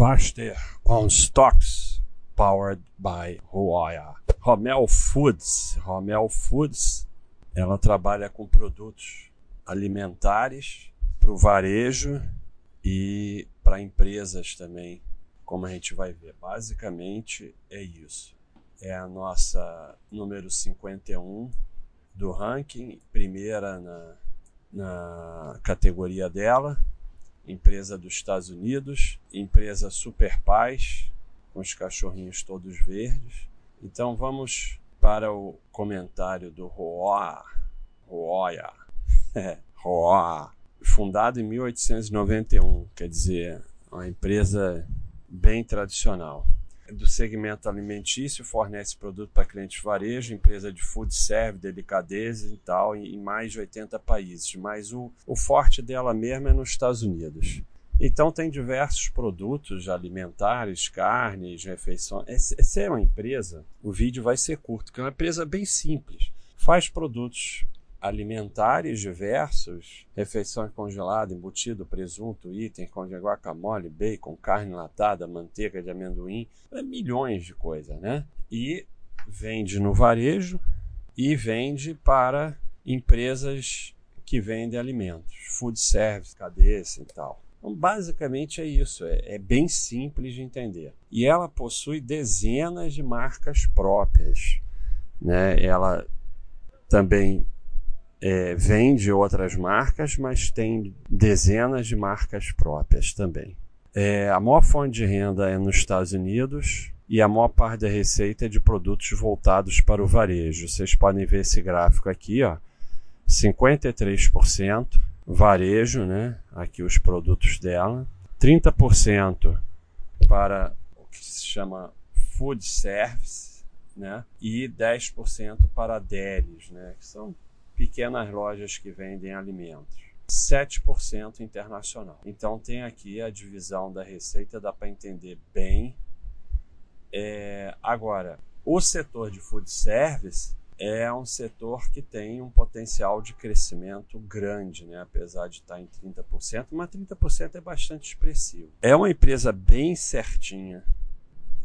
Baster on Stocks, powered by Huaya. Romel Foods. Romel Foods, ela trabalha com produtos alimentares para o varejo e para empresas também, como a gente vai ver. Basicamente é isso. É a nossa número 51 do ranking, primeira na, na categoria dela empresa dos Estados Unidos, empresa Super Paz, com os cachorrinhos todos verdes. Então vamos para o comentário do Roa. Roya. Roa. Fundado em 1891, quer dizer, uma empresa bem tradicional do segmento alimentício, fornece produto para clientes varejo, empresa de food service, delicadeza e tal, em mais de 80 países. Mas o, o forte dela mesmo é nos Estados Unidos. Então tem diversos produtos alimentares, carnes, refeições. Essa é uma empresa, o vídeo vai ser curto, que é uma empresa bem simples. Faz produtos alimentares diversos, refeições congeladas, embutido, presunto, item com guacamole, bacon, carne latada, manteiga de amendoim, é milhões de coisas, né? E vende no varejo e vende para empresas que vendem alimentos, food service, cadeias e tal. Então, basicamente é isso, é, é, bem simples de entender. E ela possui dezenas de marcas próprias. Né? Ela também é, vende outras marcas, mas tem dezenas de marcas próprias também. É, a maior fonte de renda é nos Estados Unidos e a maior parte da receita é de produtos voltados para o varejo. Vocês podem ver esse gráfico aqui, ó, 53% varejo, né? Aqui os produtos dela, 30% para o que se chama food service, né? E 10% para delis, né? Que são pequenas lojas que vendem alimentos. 7% internacional. Então tem aqui a divisão da receita, dá para entender bem. É, agora, o setor de food service é um setor que tem um potencial de crescimento grande, né? apesar de estar em 30%, mas 30% é bastante expressivo. É uma empresa bem certinha,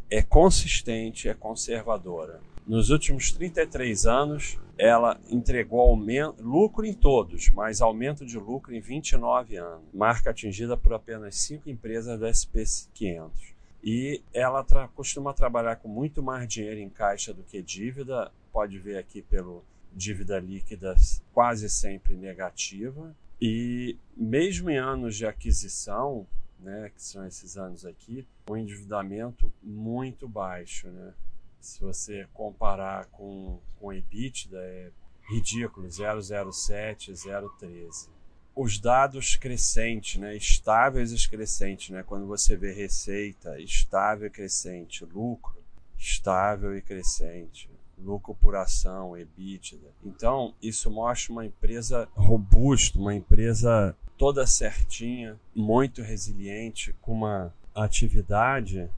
é consistente, é conservadora. Nos últimos 33 anos, ela entregou aumento, lucro em todos, mas aumento de lucro em 29 anos, marca atingida por apenas cinco empresas do SP 500. E ela tra costuma trabalhar com muito mais dinheiro em caixa do que dívida, pode ver aqui pelo dívida líquida quase sempre negativa. E mesmo em anos de aquisição, né, que são esses anos aqui, um endividamento muito baixo, né? Se você comparar com, com EBITDA, é ridículo, 007, 013. Os dados crescentes, né, estáveis e crescentes, né, quando você vê receita estável e crescente, lucro estável e crescente, lucro por ação, EBITDA. Então, isso mostra uma empresa robusta, uma empresa toda certinha, muito resiliente, com uma atividade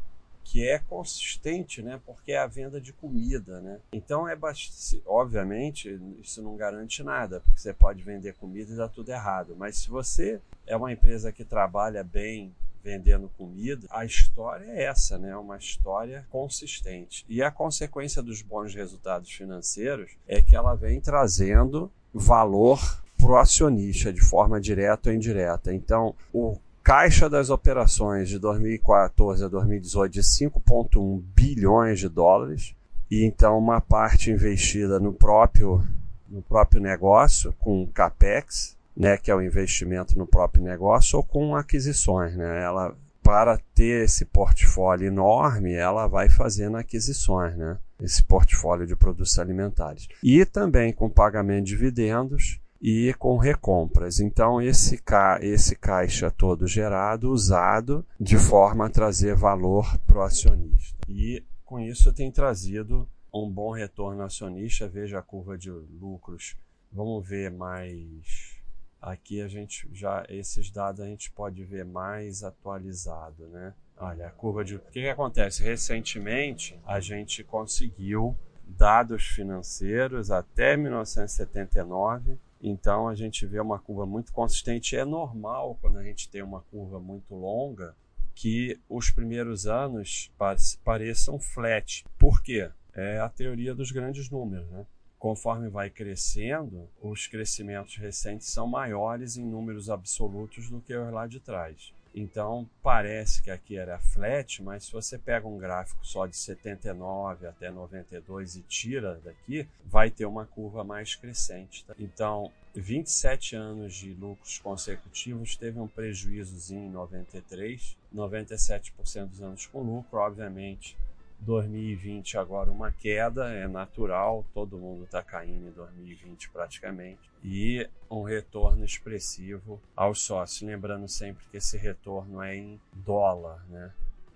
que é consistente, né? Porque é a venda de comida, né? Então é bastante, obviamente, isso não garante nada, porque você pode vender comida e dar tudo errado. Mas se você é uma empresa que trabalha bem vendendo comida, a história é essa, né? Uma história consistente. E a consequência dos bons resultados financeiros é que ela vem trazendo valor para o acionista de forma direta ou indireta. Então, o caixa das operações de 2014 a 2018 de 5,1 bilhões de dólares e então uma parte investida no próprio no próprio negócio com capex, né, que é o investimento no próprio negócio ou com aquisições, né? Ela para ter esse portfólio enorme, ela vai fazendo aquisições, né? Esse portfólio de produtos alimentares. E também com pagamento de dividendos e com recompras. Então, esse, ca esse caixa todo gerado, usado de forma a trazer valor para o acionista. E com isso tem trazido um bom retorno acionista. Veja a curva de lucros. Vamos ver mais. Aqui a gente já, esses dados a gente pode ver mais atualizado, né? Olha, a curva de. O que, que acontece? Recentemente a gente conseguiu dados financeiros até 1979 então a gente vê uma curva muito consistente. É normal quando a gente tem uma curva muito longa que os primeiros anos pareçam flat. Por quê? É a teoria dos grandes números, né? Conforme vai crescendo, os crescimentos recentes são maiores em números absolutos do que os lá de trás. Então parece que aqui era flat, mas se você pega um gráfico só de 79 até 92 e tira daqui, vai ter uma curva mais crescente. Tá? Então, 27 anos de lucros consecutivos teve um prejuízo em 93, 97% dos anos com lucro, obviamente 2020 agora uma queda, é natural, todo mundo está caindo em 2020 praticamente, e um retorno expressivo aos sócios, lembrando sempre que esse retorno é em dólar, né?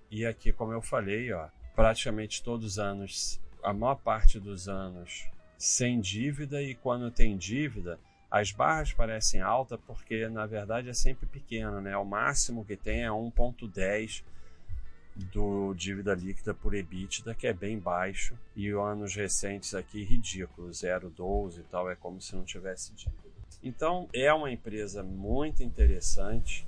E aqui, como eu falei, ó, praticamente todos os anos, a maior parte dos anos sem dívida e quando tem dívida, as barras parecem altas porque na verdade é sempre pequeno, né? O máximo que tem é 1.10 do dívida líquida por EBITDA, que é bem baixo, e anos recentes aqui ridículo, 0,12 e tal, é como se não tivesse dívida. Então, é uma empresa muito interessante,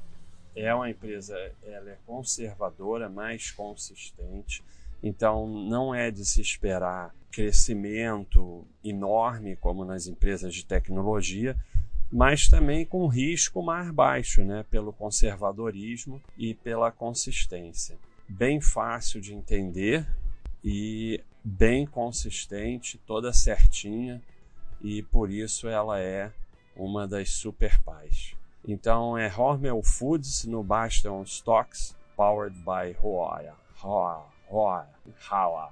é uma empresa, ela é conservadora, mais consistente, então não é de se esperar crescimento enorme como nas empresas de tecnologia, mas também com risco mais baixo, né, pelo conservadorismo e pela consistência bem fácil de entender e bem consistente, toda certinha, e por isso ela é uma das super pais. Então é Hormel Foods no Bastion Stocks, powered by Roya. Roya. Roya. Roya.